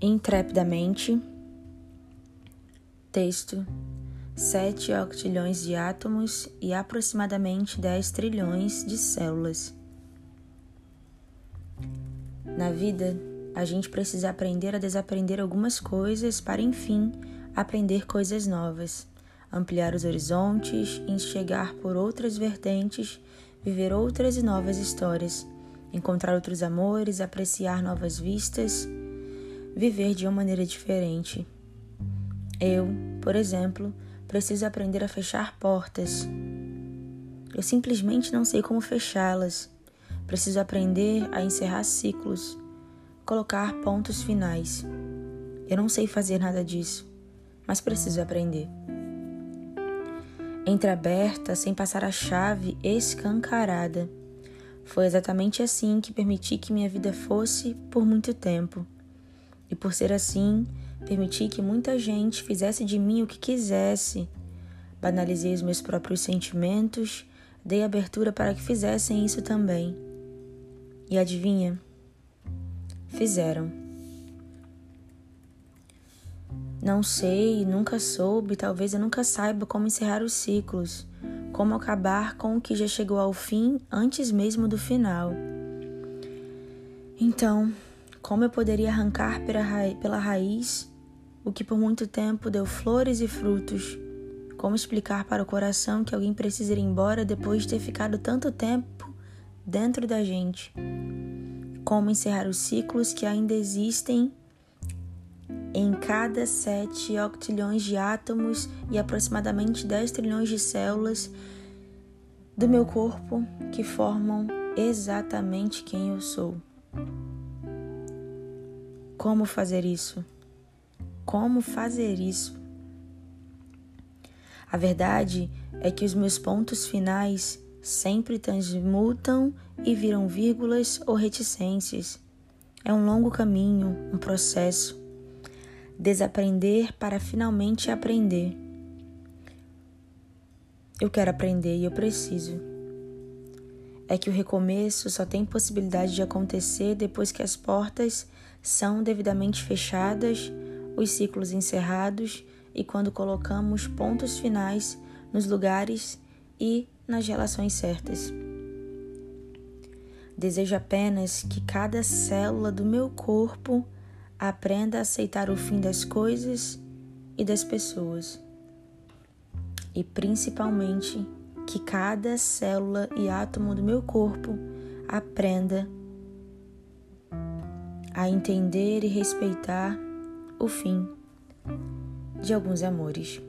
intrepidamente. Texto: 7 octilhões de átomos e aproximadamente 10 trilhões de células. Na vida, a gente precisa aprender a desaprender algumas coisas para, enfim, aprender coisas novas, ampliar os horizontes, enxergar por outras vertentes, viver outras e novas histórias, encontrar outros amores, apreciar novas vistas viver de uma maneira diferente. Eu, por exemplo, preciso aprender a fechar portas. Eu simplesmente não sei como fechá-las. Preciso aprender a encerrar ciclos, colocar pontos finais. Eu não sei fazer nada disso, mas preciso aprender. Entreaberta, sem passar a chave escancarada. Foi exatamente assim que permiti que minha vida fosse por muito tempo. E por ser assim, permiti que muita gente fizesse de mim o que quisesse. Banalizei os meus próprios sentimentos, dei abertura para que fizessem isso também. E adivinha? Fizeram. Não sei, nunca soube, talvez eu nunca saiba como encerrar os ciclos, como acabar com o que já chegou ao fim antes mesmo do final. Então, como eu poderia arrancar pela raiz o que por muito tempo deu flores e frutos? Como explicar para o coração que alguém precisa ir embora depois de ter ficado tanto tempo dentro da gente? Como encerrar os ciclos que ainda existem em cada sete octilhões de átomos e aproximadamente 10 trilhões de células do meu corpo que formam exatamente quem eu sou? Como fazer isso? Como fazer isso? A verdade é que os meus pontos finais sempre transmutam e viram vírgulas ou reticências. É um longo caminho, um processo. Desaprender para finalmente aprender. Eu quero aprender e eu preciso. É que o recomeço só tem possibilidade de acontecer depois que as portas são devidamente fechadas, os ciclos encerrados e quando colocamos pontos finais nos lugares e nas relações certas. Desejo apenas que cada célula do meu corpo aprenda a aceitar o fim das coisas e das pessoas. E principalmente que cada célula e átomo do meu corpo aprenda a entender e respeitar o fim de alguns amores.